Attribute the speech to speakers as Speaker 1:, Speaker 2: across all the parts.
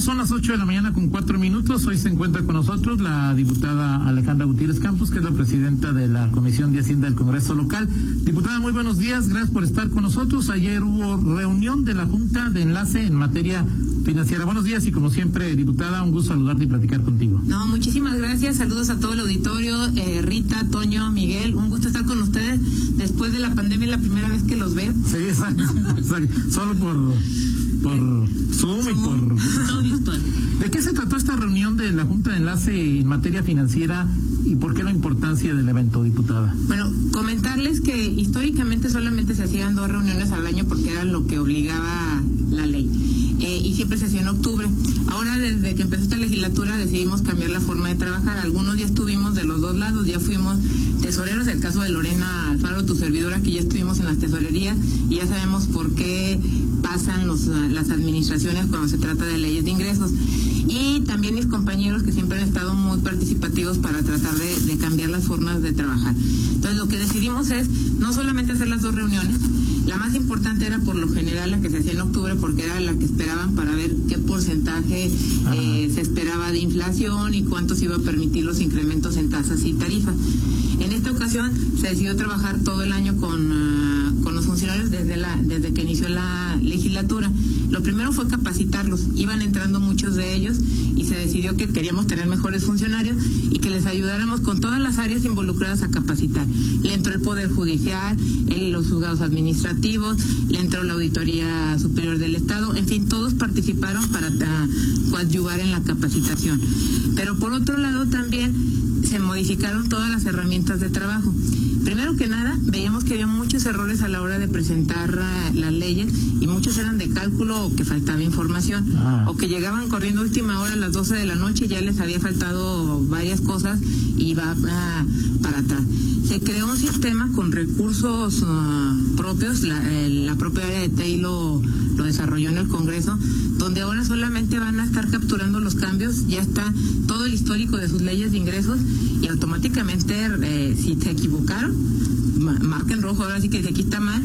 Speaker 1: Regresamos, son las 8 de la mañana con cuatro minutos. Hoy se encuentra con nosotros la diputada Alejandra Gutiérrez Campos, que es la presidenta de la Comisión de Hacienda del Congreso Local. Diputada, muy buenos días, gracias por estar con nosotros. Ayer hubo reunión de la Junta de Enlace en materia financiera. Buenos días y como siempre, diputada, un gusto saludarte y platicar contigo.
Speaker 2: No, muchísimas gracias. Saludos a todo el auditorio. Eh, Rita, Toño, Miguel, un gusto estar con ustedes. Después de la pandemia, es la primera vez que los veo.
Speaker 1: Sí, exacto. exacto. Solo por, por Zoom y por... ¿De qué se trató esta reunión de la Junta de Enlace en materia financiera y por qué la importancia del evento, diputada?
Speaker 2: Bueno, comentarles que históricamente solamente se hacían dos reuniones al año porque era lo que obligaba la ley. Eh, y siempre se hacía en octubre. Ahora, desde que empezó esta legislatura, decidimos cambiar la forma de trabajar. Algunos ya estuvimos de los dos lados, ya fuimos tesoreros, el caso de Lorena Alfaro, tu servidora, que ya estuvimos en las tesorerías y ya sabemos por qué pasan los, las administraciones cuando se trata de leyes de ingresos. Y también mis compañeros que siempre han estado muy participativos para tratar de, de cambiar las formas de trabajar. Entonces, lo que decidimos es no solamente hacer las dos reuniones, la más importante era por lo general la que se hacía en octubre porque era la que esperaban para ver qué porcentaje eh, se esperaba de inflación y cuánto iba a permitir los incrementos en tasas y tarifas. En esta ocasión se decidió trabajar todo el año con, uh, con los funcionarios desde, la, desde que inició la legislatura. Lo primero fue capacitarlos. Iban entrando muchos de ellos y se decidió que queríamos tener mejores funcionarios y que les ayudáramos con todas las áreas involucradas a capacitar. Le entró el Poder Judicial, el, los juzgados administrativos, le entró la Auditoría Superior del Estado, en fin, todos participaron para uh, coadyuvar en la capacitación. Pero por otro lado también se modificaron todas las herramientas de trabajo. Primero que nada, veíamos que había muchos errores a la hora de presentar uh, las leyes y muchos eran de cálculo o que faltaba información ah. o que llegaban corriendo última hora a las 12 de la noche y ya les había faltado varias cosas y va uh, para atrás. Se creó un sistema con recursos uh, propios, la, propia área de TEI lo, lo desarrolló en el Congreso, donde ahora solamente van a estar capturando los cambios, ya está todo el histórico de sus leyes de ingresos y automáticamente eh, si se equivocaron, marca en rojo, ahora sí que aquí está mal.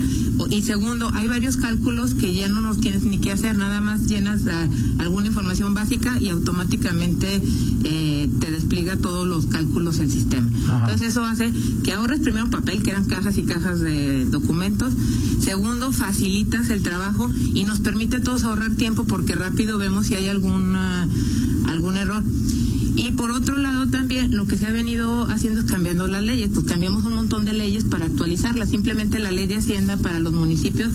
Speaker 2: Y segundo, hay varios cálculos que ya no nos tienes ni que hacer, nada más llenas uh, alguna información básica y automáticamente eh, te despliega todos los cálculos el sistema. Ajá. Entonces eso hace que ahorres primero papel, que eran cajas y cajas de documentos. Segundo, facilitas el trabajo y nos permite a todos ahorrar tiempo porque rápido vemos si hay alguna, algún error. Y por otro lado también lo que se ha venido haciendo es cambiando las leyes, pues cambiamos un montón de leyes para actualizarlas. Simplemente la ley de Hacienda para los municipios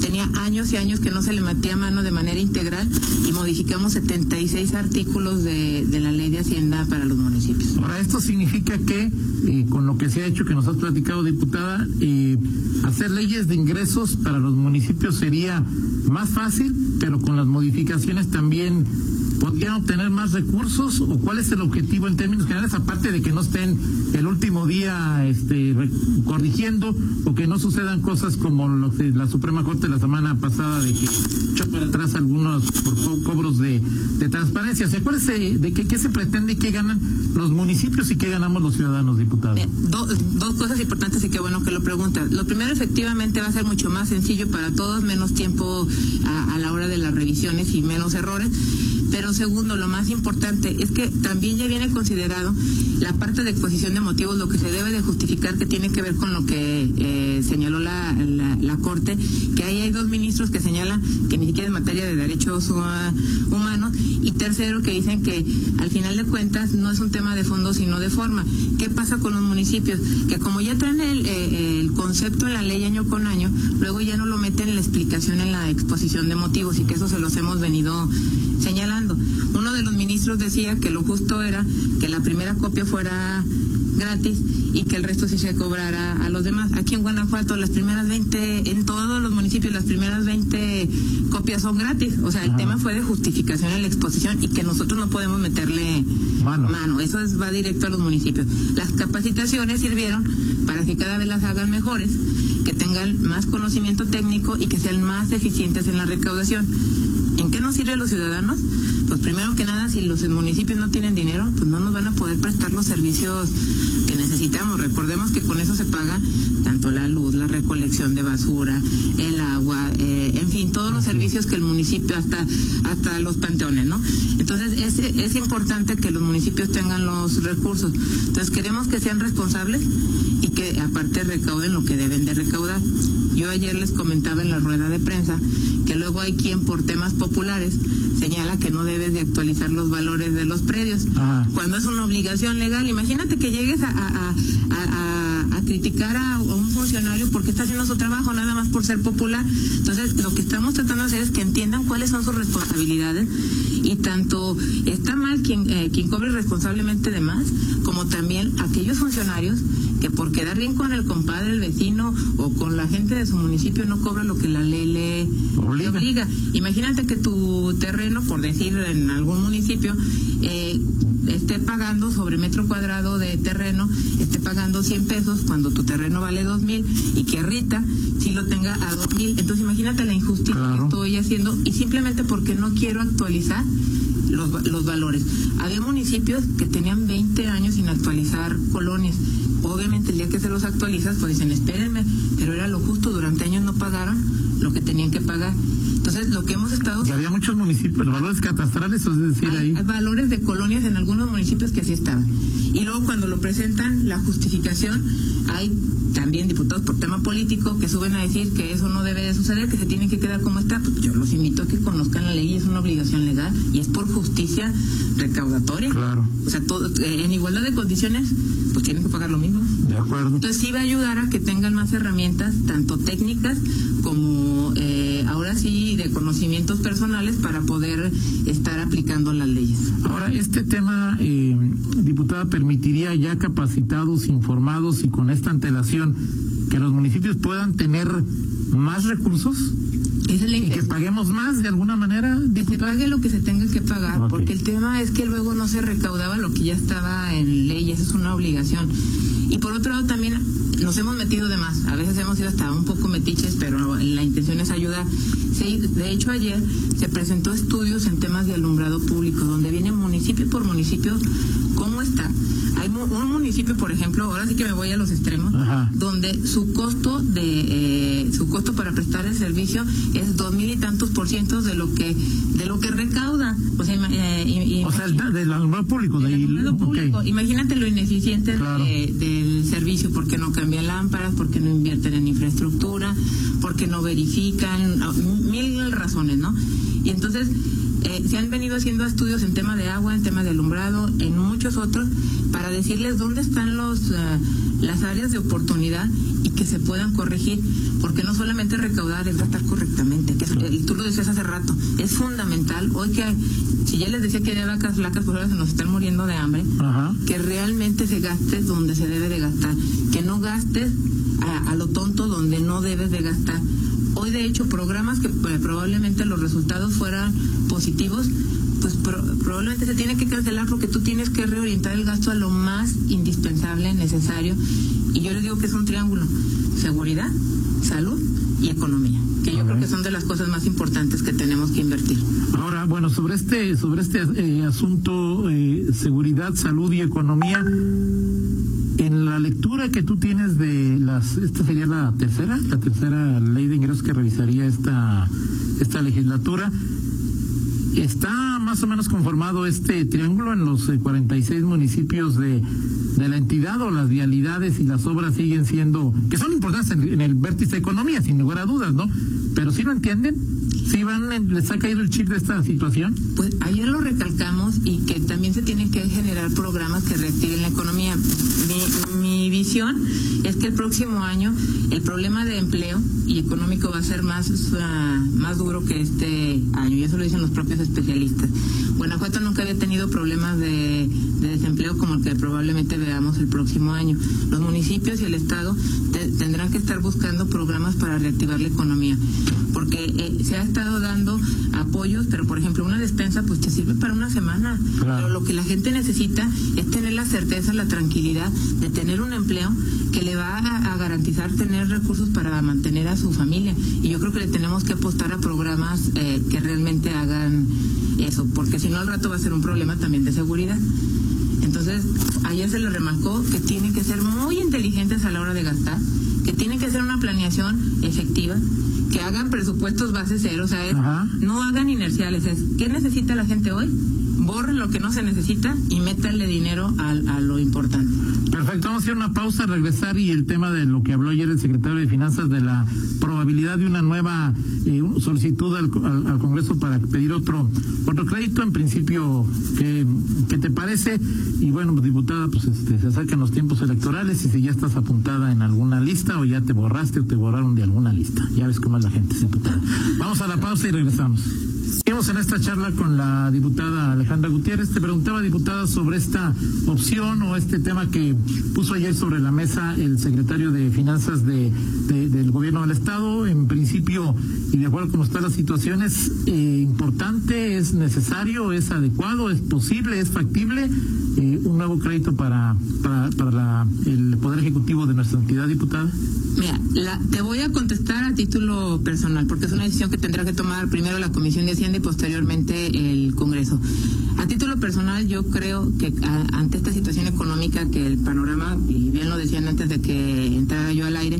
Speaker 2: tenía años y años que no se le metía mano de manera integral y modificamos 76 artículos de, de la ley de Hacienda para los municipios.
Speaker 1: Ahora, esto significa que eh, con lo que se ha hecho, que nos has platicado, diputada, eh, hacer leyes de ingresos para los municipios sería más fácil, pero con las modificaciones también podrían obtener más recursos o cuál es el objetivo en términos generales aparte de que no estén el último día este corrigiendo o que no sucedan cosas como lo que la Suprema Corte la semana pasada de que echó atrás algunos por co cobros de, transparencia. ¿Se acuerda de qué, qué se pretende y qué ganan los municipios y qué ganamos los ciudadanos, diputados?
Speaker 2: Dos cosas importantes y qué bueno que lo preguntas. Lo primero efectivamente va a ser mucho más sencillo para todos, menos tiempo a la hora de las revisiones y menos errores. Pero segundo, lo más importante es que también ya viene considerado la parte de exposición de motivos, lo que se debe de justificar que tiene que ver con lo que eh, señaló la, la, Corte, que ahí hay dos ministros que señalan que ni siquiera es materia de derechos humanos, y tercero, que dicen que al final de cuentas no es un tema de fondo, sino de forma. ¿Qué pasa con los municipios? Que como ya traen el, eh, el concepto en la ley año con año, luego ya no lo meten en la explicación en la exposición de motivos, y que eso se los hemos venido señalando. Uno de los ministros decía que lo justo era que la primera copia fuera gratis y que el resto sí se cobrara a los demás. Aquí en Guanajuato las primeras 20, en todos los municipios las primeras 20 copias son gratis. O sea, el ah. tema fue de justificación en la exposición y que nosotros no podemos meterle mano. mano. Eso es, va directo a los municipios. Las capacitaciones sirvieron para que cada vez las hagan mejores, que tengan más conocimiento técnico y que sean más eficientes en la recaudación. ¿En qué nos sirve a los ciudadanos? Pues primero que nada, si los municipios no tienen dinero, pues no nos van a poder prestar los servicios que necesitamos. Recordemos que con eso se paga tanto la luz, la recolección de basura, el agua, eh, en fin, todos los servicios que el municipio, hasta, hasta los panteones, ¿no? Entonces es, es importante que los municipios tengan los recursos. Entonces queremos que sean responsables y que aparte recauden lo que deben de recaudar. Yo ayer les comentaba en la rueda de prensa que luego hay quien por temas populares señala que no debes de actualizar los valores de los predios, cuando es una obligación legal. Imagínate que llegues a, a, a, a criticar a, un funcionario porque está haciendo su trabajo nada más por ser popular. Entonces, lo que estamos tratando de hacer es que entiendan cuáles son sus responsabilidades y tanto está mal quien, eh, quien cobre responsablemente de más, como también aquellos funcionarios que por quedar bien con el compadre, el vecino o con la gente de su municipio no cobra lo que la ley le obliga. Imagínate que tu terreno, por decir en algún municipio, eh, esté pagando sobre metro cuadrado de terreno, esté pagando 100 pesos cuando tu terreno vale 2 mil y que Rita si lo tenga a 2 mil. Entonces imagínate la injusticia que estoy haciendo y simplemente porque no quiero actualizar los, los valores. Había municipios que tenían 20 años sin actualizar colonias obviamente el día que se los actualizas, pues dicen, espérenme, pero era lo justo, durante años no pagaron lo que tenían que pagar. Entonces, lo que hemos estado...
Speaker 1: Y había muchos municipios, valores catastrales, es decir,
Speaker 2: ahí... Hay valores de colonias en algunos municipios que así estaban. Y luego cuando lo presentan, la justificación, hay también diputados por tema político que suben a decir que eso no debe de suceder, que se tiene que quedar como está. Pues yo los invito a que conozcan la ley, es una obligación legal y es por justicia recaudatoria.
Speaker 1: Claro.
Speaker 2: O sea, todo, eh, en igualdad de condiciones, tienen que pagar lo mismo.
Speaker 1: De acuerdo.
Speaker 2: Entonces sí va a ayudar a que tengan más herramientas, tanto técnicas como eh, ahora sí de conocimientos personales para poder estar aplicando las leyes.
Speaker 1: Ahora, este tema, eh, diputada, permitiría ya capacitados, informados y con esta antelación que los municipios puedan tener más recursos y que paguemos más de alguna manera.
Speaker 2: Que se pague lo que se tenga que pagar, porque el tema es que luego no se recaudaba lo que ya estaba en ley, esa es una obligación. Y por otro lado también nos hemos metido de más, a veces hemos sido hasta un poco metiches, pero la intención es ayudar. de hecho ayer se presentó estudios en temas de alumbrado público, donde viene municipio por municipio cómo está hay un municipio, por ejemplo, ahora sí que me voy a los extremos, donde su costo de eh, su costo para prestar el servicio es dos mil y tantos por ciento de lo que de lo que recauda.
Speaker 1: O sea, eh, o sea del alumbrado público.
Speaker 2: público. Imagínate lo ineficiente del servicio, porque no cambian lámparas, porque no invierten en infraestructura, porque no verifican, mil razones, ¿no? Y entonces eh, se han venido haciendo estudios en tema de agua, en tema de alumbrado, en muchos otros, para decirles dónde están los, eh, las áreas de oportunidad y que se puedan corregir, porque no solamente recaudar es gastar correctamente, que tú lo decías hace rato, es fundamental. Hoy que, si ya les decía que hay vacas flacas, por ahora se nos están muriendo de hambre, que realmente se gaste donde se debe de gastar, que no gastes a, a lo tonto donde no debes de gastar Hoy, de hecho, programas que eh, probablemente los resultados fueran positivos, pues probablemente se tiene que cancelar porque tú tienes que reorientar el gasto a lo más indispensable, necesario. Y yo les digo que es un triángulo, seguridad, salud y economía, que yo creo que son de las cosas más importantes que tenemos que invertir.
Speaker 1: Ahora, bueno, sobre este, sobre este eh, asunto, eh, seguridad, salud y economía, la lectura que tú tienes de las, esta sería la tercera, la tercera ley de ingresos que revisaría esta, esta legislatura. Está más o menos conformado este triángulo en los 46 eh, municipios de, de la entidad o las vialidades y las obras siguen siendo, que son importantes en, el vértice de economía, sin lugar a dudas, ¿no? Pero si lo entienden, ¿Sí van, les ha caído el chip de esta situación?
Speaker 2: Pues ayer lo recalcamos y que también se tienen que generar programas que reactiven la economía. Mi, mi visión es que el próximo año el problema de empleo y económico va a ser más, más duro que este año, y eso lo dicen los propios especialistas. Guanajuato nunca había tenido problemas de, desempleo como el que probablemente veamos el próximo año. Los municipios y el Estado tendrán que estar buscando programas para reactivar la economía, porque eh, se ha estado dando apoyos, pero por ejemplo una despensa pues te sirve para una semana, pero lo que la gente necesita es tener la certeza, la tranquilidad de tener un empleo que le va a, garantizar tener recursos para mantener a su familia. Y yo creo que le tenemos que apostar a programas eh, que realmente hagan eso, porque si no no al rato va a ser un problema también de seguridad. Entonces, ayer se le remarcó que tienen que ser muy inteligentes a la hora de gastar, que tienen que hacer una planeación efectiva, que hagan presupuestos base cero, o sea, es, no hagan inerciales, es ¿qué necesita la gente hoy? borren lo que no se necesita y métanle dinero a, a, lo importante.
Speaker 1: Perfecto, vamos a hacer una pausa, regresar y el tema de lo que habló ayer el secretario de Finanzas de la probabilidad de una nueva eh, solicitud al, al, Congreso para pedir otro otro crédito. En principio, ¿qué, qué te parece? Y bueno, pues, diputada, pues este, se acercan los tiempos electorales y si ya estás apuntada en alguna lista o ya te borraste o te borraron de alguna lista. Ya ves cómo es la gente, diputada. Vamos a la pausa y regresamos. Seguimos en esta charla con la diputada Alejandra Gutiérrez. Te preguntaba, diputada, sobre esta opción o este tema que puso ayer sobre la mesa el secretario de Finanzas de, del Gobierno del Estado. En principio, y de acuerdo con están las situaciones, eh, importante, es necesario, es adecuado, es posible, es factible eh, un nuevo crédito para, para, para el Poder Ejecutivo de nuestra entidad, diputada.
Speaker 2: Mira, la, te voy a contestar a título personal, porque es una decisión que tendrá que tomar primero la Comisión de Y posteriormente el Congreso. A título personal, yo creo que ante esta situación económica, que el panorama, y bien lo decían antes de que entrara yo al aire,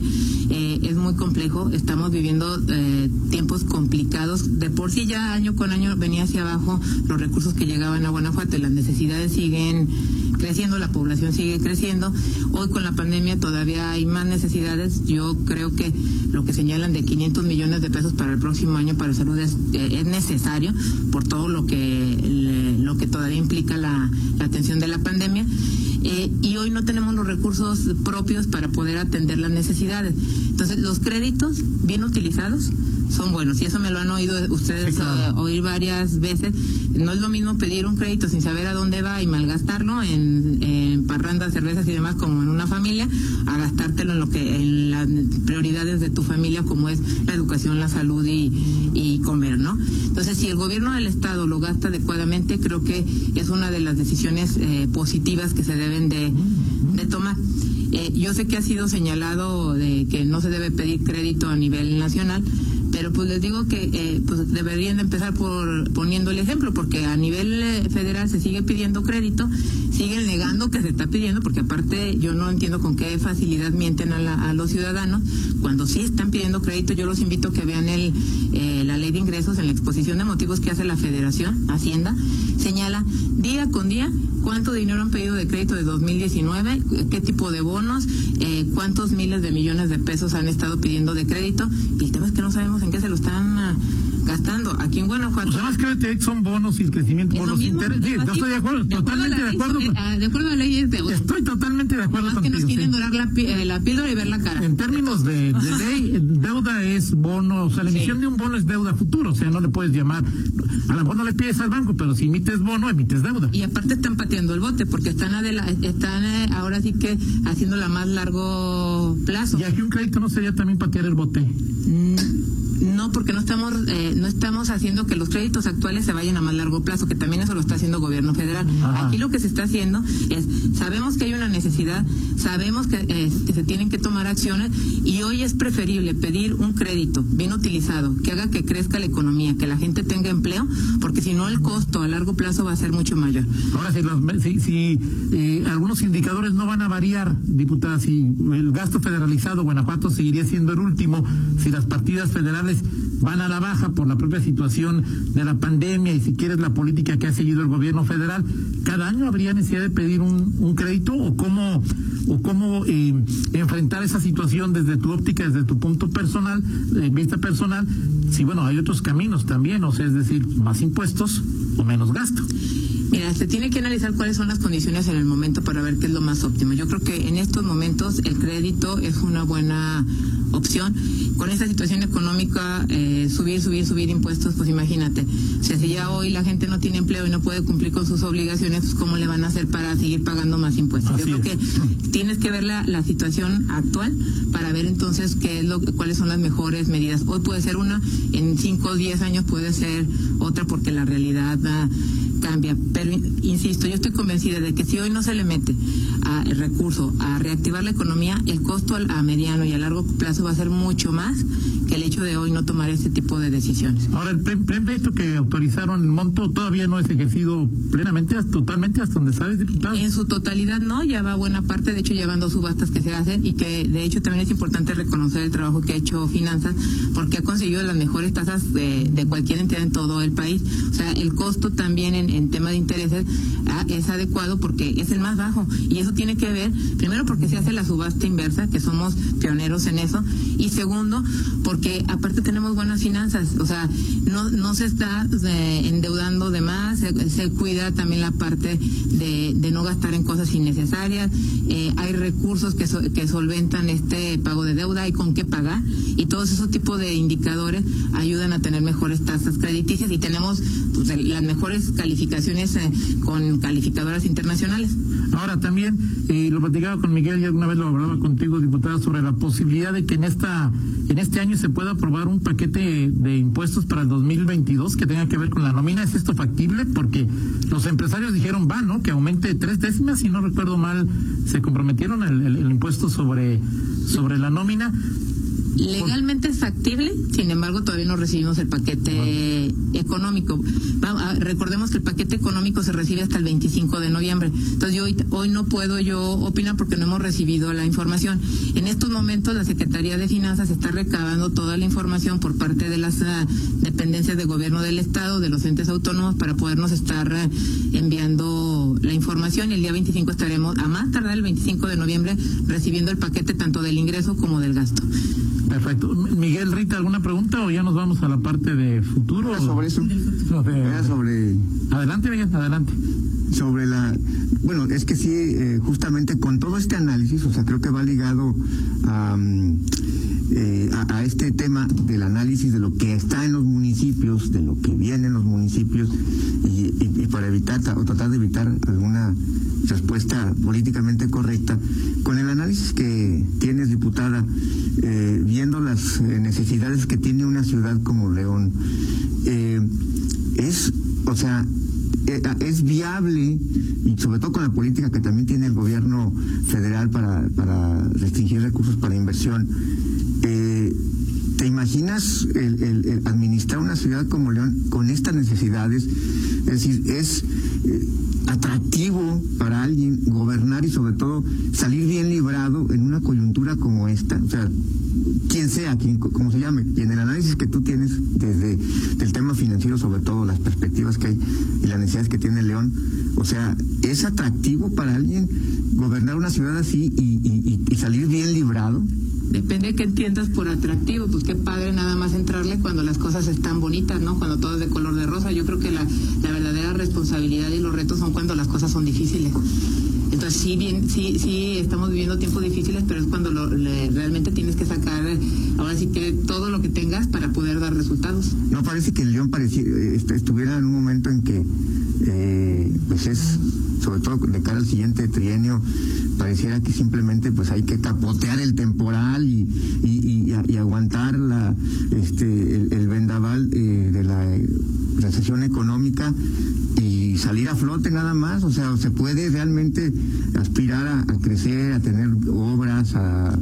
Speaker 2: eh, es muy complejo. Estamos viviendo eh, tiempos complicados. De por sí ya año con año venía hacia abajo los recursos que llegaban a Guanajuato. Las necesidades siguen creciendo, la población sigue creciendo. Hoy con la pandemia todavía hay más necesidades. Yo creo que lo que señalan de 500 millones de pesos para el próximo año para salud es, eh, es necesario por todo lo que lo que todavía implica la, atención de la pandemia. Eh, y hoy no tenemos los recursos propios para poder atender las necesidades. Entonces, los créditos bien utilizados son buenos y eso me lo han oído ustedes eh, oír varias veces. No es lo mismo pedir un crédito sin saber a dónde va y malgastarlo en, en parrandas, cervezas y demás como en una familia, a gastártelo en lo que en las prioridades de tu familia como es la educación, la salud y, y comer, ¿no? Entonces, si el gobierno del estado lo gasta adecuadamente, creo que es una de las decisiones eh, positivas que se deben de, de tomar. Eh, yo sé que ha sido señalado de que no se debe pedir crédito a nivel nacional, pero pues les digo que eh, pues deberían empezar por poniendo el ejemplo, porque a nivel eh, federal se sigue pidiendo crédito, siguen negando que se está pidiendo, porque aparte yo no entiendo con qué facilidad mienten a, los ciudadanos, cuando sí están pidiendo crédito, yo los invito a que vean el, eh, la ley de ingresos en la exposición de motivos que hace la Federación, Hacienda, señala día con día cuánto dinero han pedido de crédito de 2019, qué tipo de bonos, cuántos miles de millones de pesos han estado pidiendo de crédito, y el tema es que no sabemos en qué se lo están ah, gastando. Aquí en Guanajuato.
Speaker 1: Pues además que son bonos y el crecimiento por los intereses. Sí, yo estoy de acuerdo, totalmente de acuerdo.
Speaker 2: De acuerdo a la ley es de
Speaker 1: Estoy totalmente de acuerdo
Speaker 2: con que nos quieren dorar la, eh, la, píldora y ver la cara.
Speaker 1: En términos de, de ley, deuda es bono, o sea, la emisión de un bono es deuda futuro, o sea, no le puedes llamar, a lo mejor no le pides al banco, pero si emites bono, emites deuda.
Speaker 2: Y aparte están pateando el bote, porque están, están eh, ahora sí que haciendo la más largo plazo.
Speaker 1: ¿Y aquí un crédito no sería también patear el bote?
Speaker 2: Mm no, porque no estamos, eh, no estamos haciendo que los créditos actuales se vayan a más largo plazo, que también eso lo está haciendo el gobierno federal. Aquí lo que se está haciendo es, sabemos que hay una necesidad, sabemos que, eh, que, se tienen que tomar acciones y hoy es preferible pedir un crédito bien utilizado, que haga que crezca la economía, que la gente tenga empleo, porque si no el costo a largo plazo va a ser mucho mayor.
Speaker 1: Ahora, si, si, eh, algunos indicadores no van a variar, diputada, si el gasto federalizado, Guanajuato seguiría siendo el último, si las partidas federales van a la baja por la propia situación de la pandemia y si quieres la política que ha seguido el gobierno federal, cada año habría necesidad de pedir un, crédito o cómo o cómo eh, enfrentar esa situación desde tu óptica, desde tu punto personal, de vista personal, si bueno, hay otros caminos también, o sea, es decir, más impuestos o menos gasto.
Speaker 2: Mira, se tiene que analizar cuáles son las condiciones en el momento para ver qué es lo más óptimo. Yo creo que en estos momentos el crédito es una buena opción. Con esta situación económica, eh, subir, subir, subir impuestos, pues imagínate. O sea, si ya hoy la gente no tiene empleo y no puede cumplir con sus obligaciones, pues ¿cómo le van a hacer para seguir pagando más impuestos? Yo creo que tienes que ver la, la, situación actual para ver entonces qué es lo, cuáles son las mejores medidas. Hoy puede ser una, en 5 o 10 años puede ser otra porque la realidad cambia. Pero insisto, yo estoy convencida de que si hoy no se le mete a el recurso a reactivar la economía, el costo a mediano y a largo plazo va a ser mucho más el hecho de hoy no tomar ese tipo de decisiones.
Speaker 1: Ahora, el pleito que autorizaron el monto todavía no es ejercido plenamente, totalmente, hasta donde sabes, diputado.
Speaker 2: En su totalidad no, ya va buena parte, de hecho ya van dos subastas que se hacen y que de hecho también es importante reconocer el trabajo que ha hecho Finanzas porque ha conseguido las mejores tasas de, de cualquier entidad en todo el país. O sea, el costo también en, en tema de intereses ah, es adecuado porque es el más bajo y eso tiene que ver, primero porque se hace la subasta inversa, que somos pioneros en eso, y segundo, porque aparte tenemos buenas finanzas, o sea, no, no se está endeudando de más, se, cuida también la parte de, de, no gastar en cosas innecesarias, eh, hay recursos que, que solventan este pago de deuda, hay con qué pagar, y todos esos tipos de indicadores ayudan a tener mejores tasas crediticias y tenemos pues, las mejores calificaciones eh, con calificadoras internacionales.
Speaker 1: Ahora también, eh, lo platicaba con Miguel y alguna vez lo hablaba contigo, diputada, sobre la posibilidad de que en esta en este año se pueda aprobar un paquete de impuestos para el 2022 que tenga que ver con la nómina. ¿Es esto factible? Porque los empresarios dijeron, va, ¿no? Que aumente tres décimas, si no recuerdo mal, se comprometieron el, el impuesto sobre, sobre la nómina.
Speaker 2: Legalmente es factible, sin embargo todavía no recibimos el paquete económico. recordemos que el paquete económico se recibe hasta el 25 de noviembre. Entonces hoy, hoy no puedo yo opinar porque no hemos recibido la información. En estos momentos la Secretaría de Finanzas está recabando toda la información por parte de las ah, dependencias de gobierno del Estado, de los entes autónomos, para podernos estar ah, enviando la información. El día 25 estaremos, a más tardar el 25 de noviembre, recibiendo el paquete tanto del ingreso como del gasto.
Speaker 1: Perfecto. Miguel, Rita, ¿alguna pregunta o ya nos vamos a la parte de futuro?
Speaker 3: sobre eso. sobre...
Speaker 1: Adelante, Miguel, adelante.
Speaker 3: Sobre la... Bueno, es que sí, eh, justamente con todo este análisis, o sea, creo que va ligado a, mm, eh, a, este tema del análisis de lo que está en los municipios, de lo que viene en los municipios, y, para evitar o tratar de evitar alguna respuesta políticamente correcta, con el análisis que tienes, diputada, eh, viendo las necesidades que tiene una ciudad como León, eh, es, o sea, es viable, y sobre todo con la política que también tiene el gobierno federal para, para restringir recursos para inversión, ¿te imaginas administrar una ciudad como León con estas necesidades? Es decir, es atractivo para alguien gobernar y sobre todo salir bien librado en una coyuntura como esta, o sea, quien sea, como se llame, y en el análisis que tú tienes desde el tema financiero, sobre todo las perspectivas que hay y las necesidades que tiene León, o sea, ¿es atractivo para alguien gobernar una ciudad así y salir bien librado?
Speaker 2: Depende de qué entiendas por atractivo, pues qué padre nada más entrarle cuando las cosas están bonitas, ¿no? Cuando todo es de color de rosa. Yo creo que la, la verdadera responsabilidad y los retos son cuando las cosas son difíciles. Entonces sí, bien, sí, sí, estamos viviendo tiempos difíciles, pero es cuando lo, realmente tienes que sacar, ahora sí que todo lo que tengas para poder dar resultados.
Speaker 3: No parece que el León este, estuviera en un momento en que, eh, pues es, sobre todo de cara al siguiente trienio, pareciera que simplemente pues hay que capotear el temporal y, aguantar la, este, el, vendaval eh, de la recesión económica salir a flote nada más, o sea, se puede realmente aspirar a, crecer, a tener obras, a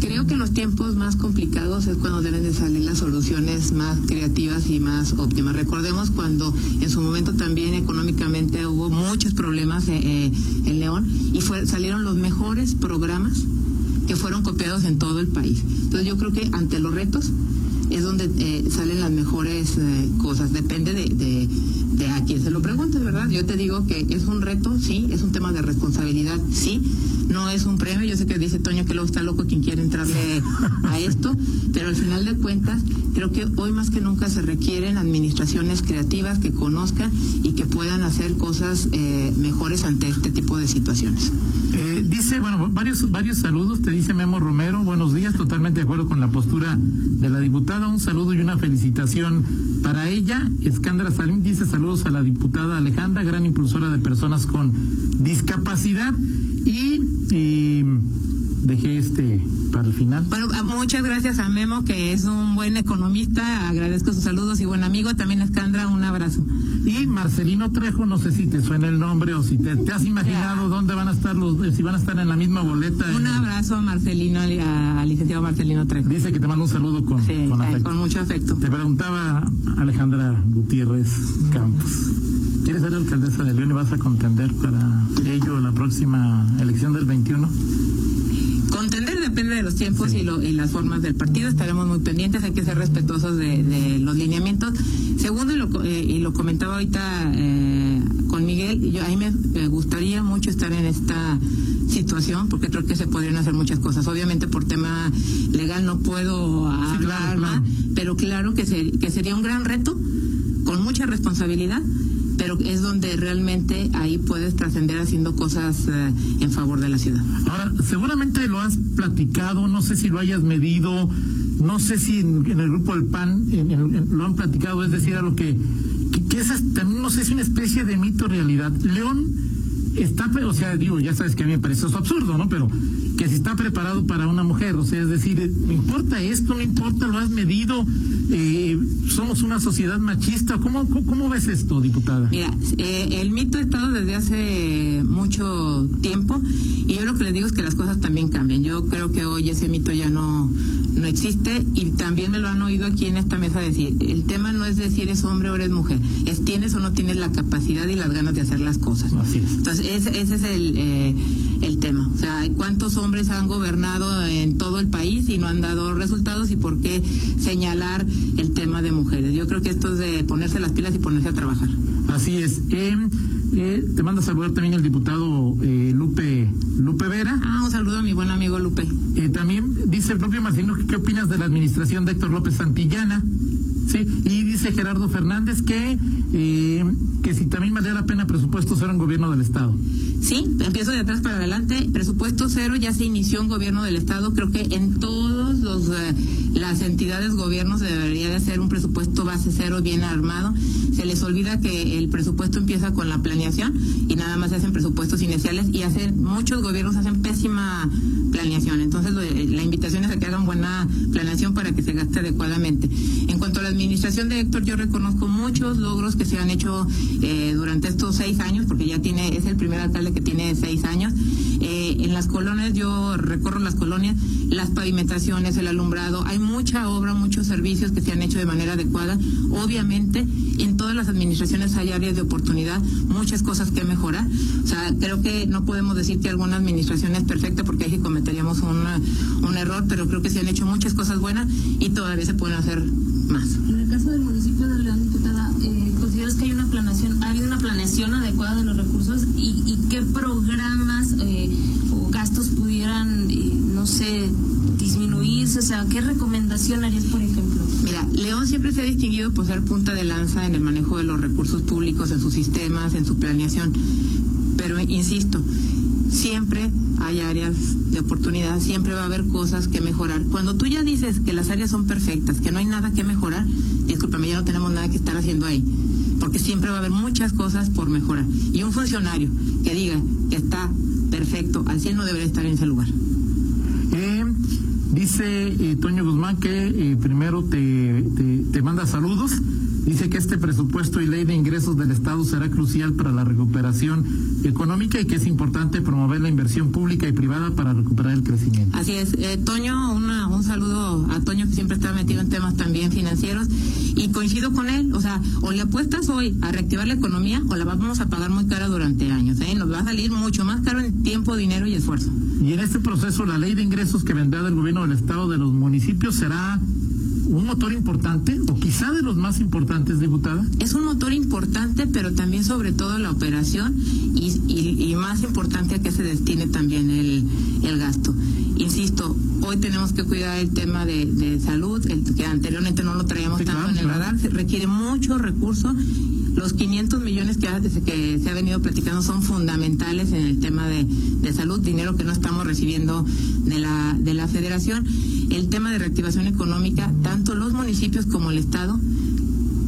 Speaker 2: Creo que en los tiempos más complicados es cuando deben de salir las soluciones más creativas y más óptimas. Recordemos cuando en su momento también económicamente hubo muchos problemas eh, eh, en León y fue, salieron los mejores programas que fueron copiados en todo el país. Entonces yo creo que ante los retos es donde eh, salen las mejores cosas. Depende de, de, de, a quién se lo pregunte, ¿verdad? Yo te digo que es un reto, sí, es un tema de responsabilidad, sí, no es un premio. Yo sé que dice Toño que luego está loco quien quiere entrarle a esto, pero al final de cuentas creo que hoy más que nunca se requieren administraciones creativas que conozcan y que puedan hacer cosas eh, mejores ante este tipo de situaciones.
Speaker 1: Eh, dice, bueno, varios, varios saludos, te dice Memo Romero, buenos días, totalmente de acuerdo con la postura de la diputada, un saludo y una felicitación para ella. Escándara Salim dice saludos a la diputada Alejandra, gran impulsora de personas con discapacidad. Y, dejé este para el final.
Speaker 2: Bueno, muchas gracias a Memo, que es un buen economista. Agradezco sus saludos y buen amigo. También a Escandra, un abrazo.
Speaker 1: Y Marcelino Trejo, no sé si te suena el nombre o si te, has imaginado dónde van a estar los, si van a estar en la misma boleta.
Speaker 2: Un abrazo a Marcelino, al licenciado Marcelino Trejo.
Speaker 1: Dice que te mando un saludo con,
Speaker 2: con, eh, con mucho afecto.
Speaker 1: Te preguntaba Alejandra Gutiérrez Campos. ¿Quieres ser alcaldesa de León y vas a contender para ello la próxima elección del 21?
Speaker 2: Contender depende de los tiempos y, las formas del partido. Estaremos muy pendientes, hay que ser respetuosos de, los lineamientos. Segundo, y lo, eh, comentaba ahorita eh, con Miguel, yo, a mí me, gustaría mucho estar en esta situación porque creo que se podrían hacer muchas cosas. Obviamente por tema legal no puedo hablar, pero claro que, que sería un gran reto con mucha responsabilidad pero es donde realmente ahí puedes trascender haciendo cosas eh, en favor de la ciudad.
Speaker 1: Ahora, seguramente lo has platicado, no sé si lo hayas medido, no sé si en, el grupo del PAN lo han platicado, es decir, a lo que, que, es también, no sé si una especie de mito realidad. León está, o sea, digo, ya sabes que a mí me parece eso absurdo, ¿no? Pero que si está preparado para una mujer, o sea, es decir, ¿me importa esto? ¿No importa? ¿Lo has medido? Eh, ¿Somos una sociedad machista? ¿Cómo, cómo, ves esto, diputada?
Speaker 2: Mira, eh, el mito ha estado desde hace mucho tiempo y yo lo que les digo es que las cosas también cambian. Yo creo que hoy ese mito ya no, no existe y también me lo han oído aquí en esta mesa decir, el tema no es decir es hombre o eres mujer, es tienes o no tienes la capacidad y las ganas de hacer las cosas.
Speaker 1: Así es.
Speaker 2: Entonces, ese, ese es el, eh, el tema. O sea, ¿cuántos hombres han gobernado en todo el país y no han dado resultados y por qué señalar el tema de mujeres. Yo creo que esto es de ponerse las pilas y ponerse a trabajar.
Speaker 1: Así es. Eh, eh, te manda a saludar también el diputado eh, Lupe Lupe Vera.
Speaker 2: Ah, un saludo a mi buen amigo Lupe.
Speaker 1: también dice el propio Marcino, ¿qué opinas de la administración de Héctor López Santillana? Sí, y dice Gerardo Fernández que, que si también valía la pena presupuesto cero en gobierno del Estado.
Speaker 2: Sí, empiezo de atrás para adelante. Presupuesto cero ya se inició en gobierno del Estado. Creo que en todos los eh, las entidades gobiernos debería de hacer un presupuesto base cero bien armado. Se les olvida que el presupuesto empieza con la planeación y nada más hacen presupuestos iniciales y hacen muchos gobiernos hacen pésima planeación. Entonces la invitación es a que hagan buena planeación para que se gaste adecuadamente. En cuanto a la administración de Héctor, yo reconozco muchos logros que se han hecho eh, durante estos seis años, porque ya tiene es el primer alcalde que tiene seis años. Eh, en las colonias, yo recorro las colonias, las pavimentaciones, el alumbrado, hay mucha obra, muchos servicios que se han hecho de manera adecuada. Obviamente, en todas las administraciones hay áreas de oportunidad, muchas cosas que mejorar. O sea, creo que no podemos decir que alguna administración es perfecta porque ahí cometeríamos un error, pero creo que se han hecho muchas cosas buenas y todavía se pueden hacer más.
Speaker 4: En el caso del municipio de León, diputada, eh, ¿consideras que hay una planeación, hay una planeación adecuada de los recursos y, qué programas eh, o gastos pudieran, eh, no sé, disminuirse? O sea, ¿qué recomendación harías, por ejemplo?
Speaker 2: Mira, León siempre se ha distinguido por ser punta de lanza en el manejo de los recursos públicos, en sus sistemas, en su planeación. Pero, insisto, siempre hay áreas de oportunidad, siempre va a haber cosas que mejorar. Cuando tú ya dices que las áreas son perfectas, que no hay nada que mejorar, discúlpame, ya no tenemos nada que estar haciendo ahí, porque siempre va a haber muchas cosas por mejorar. Y un funcionario que diga que está perfecto, al 100 no debería estar en ese lugar.
Speaker 1: Eh, dice eh, Toño Guzmán que eh, primero te, te manda saludos Dice que este presupuesto y ley de ingresos del Estado será crucial para la recuperación económica y que es importante promover la inversión pública y privada para recuperar el crecimiento.
Speaker 2: Así es. Eh, Toño, un saludo a Toño que siempre está metido en temas también financieros y coincido con él. O sea, o le apuestas hoy a reactivar la economía o la vamos a pagar muy cara durante años. ¿eh? Nos va a salir mucho más caro en tiempo, dinero y esfuerzo.
Speaker 1: Y en este proceso, la ley de ingresos que vendrá del gobierno del Estado de los municipios será un motor importante o quizá de los más importantes, diputada?
Speaker 2: Es un motor importante, pero también sobre todo la operación y, más importante a que se destine también el, gasto. Insisto, hoy tenemos que cuidar el tema de, salud, el que anteriormente no lo traíamos tanto en el radar, se requiere mucho recurso. Los 500 millones que, que se ha venido platicando son fundamentales en el tema de, de salud, dinero que no estamos recibiendo de la, de la federación. El tema de reactivación económica, tanto los municipios como el Estado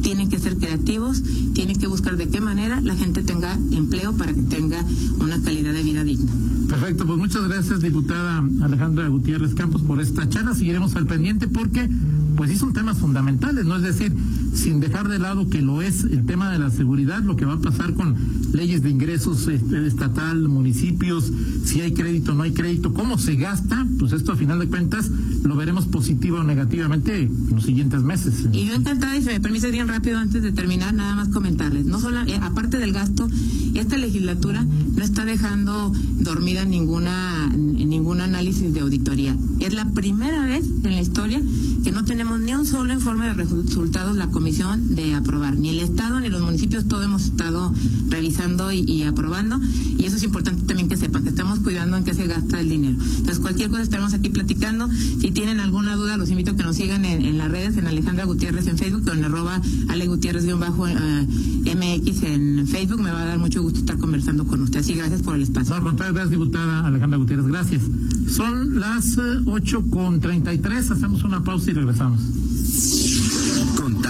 Speaker 2: tienen que ser creativos, tienen que buscar de qué manera la gente tenga empleo para que tenga una calidad de vida digna.
Speaker 1: Perfecto, pues muchas gracias, diputada Alejandra Gutiérrez Campos, por esta charla. Seguiremos al pendiente porque, pues sí son temas fundamentales, ¿no? Es decir, sin dejar de lado que lo es el tema de la seguridad, lo que va a pasar con leyes de ingresos este, estatal, municipios, si hay crédito no hay crédito, cómo se gasta, pues esto a final de cuentas lo veremos positivo o negativamente en los siguientes meses.
Speaker 2: Y yo encantada, y se me permite bien rápido antes de terminar, nada más comentarles. No solo, eh, aparte del gasto, esta legislatura no está dejando dormida ninguna, ningún análisis de auditoría. Es la primera vez en la historia que no tenemos ni un solo informe de resultados la comisión de aprobar. Ni el Estado ni los municipios, todo hemos estado revisando y, aprobando. Y eso es importante también que sepan, que estamos cuidando en qué se gasta el dinero. Entonces, cualquier cosa estaremos aquí platicando. Si tienen alguna duda, los invito a que nos sigan en, las redes, en Alejandra Gutiérrez en Facebook, o en arroba Ale Gutiérrez-MX en Facebook. Me va a dar mucho gusto estar conversando con usted. Así, gracias por el espacio.
Speaker 1: No, gracias, diputada Alejandra Gutiérrez. Gracias. Son las ocho con treinta y tres. Hacemos una pausa y regresamos.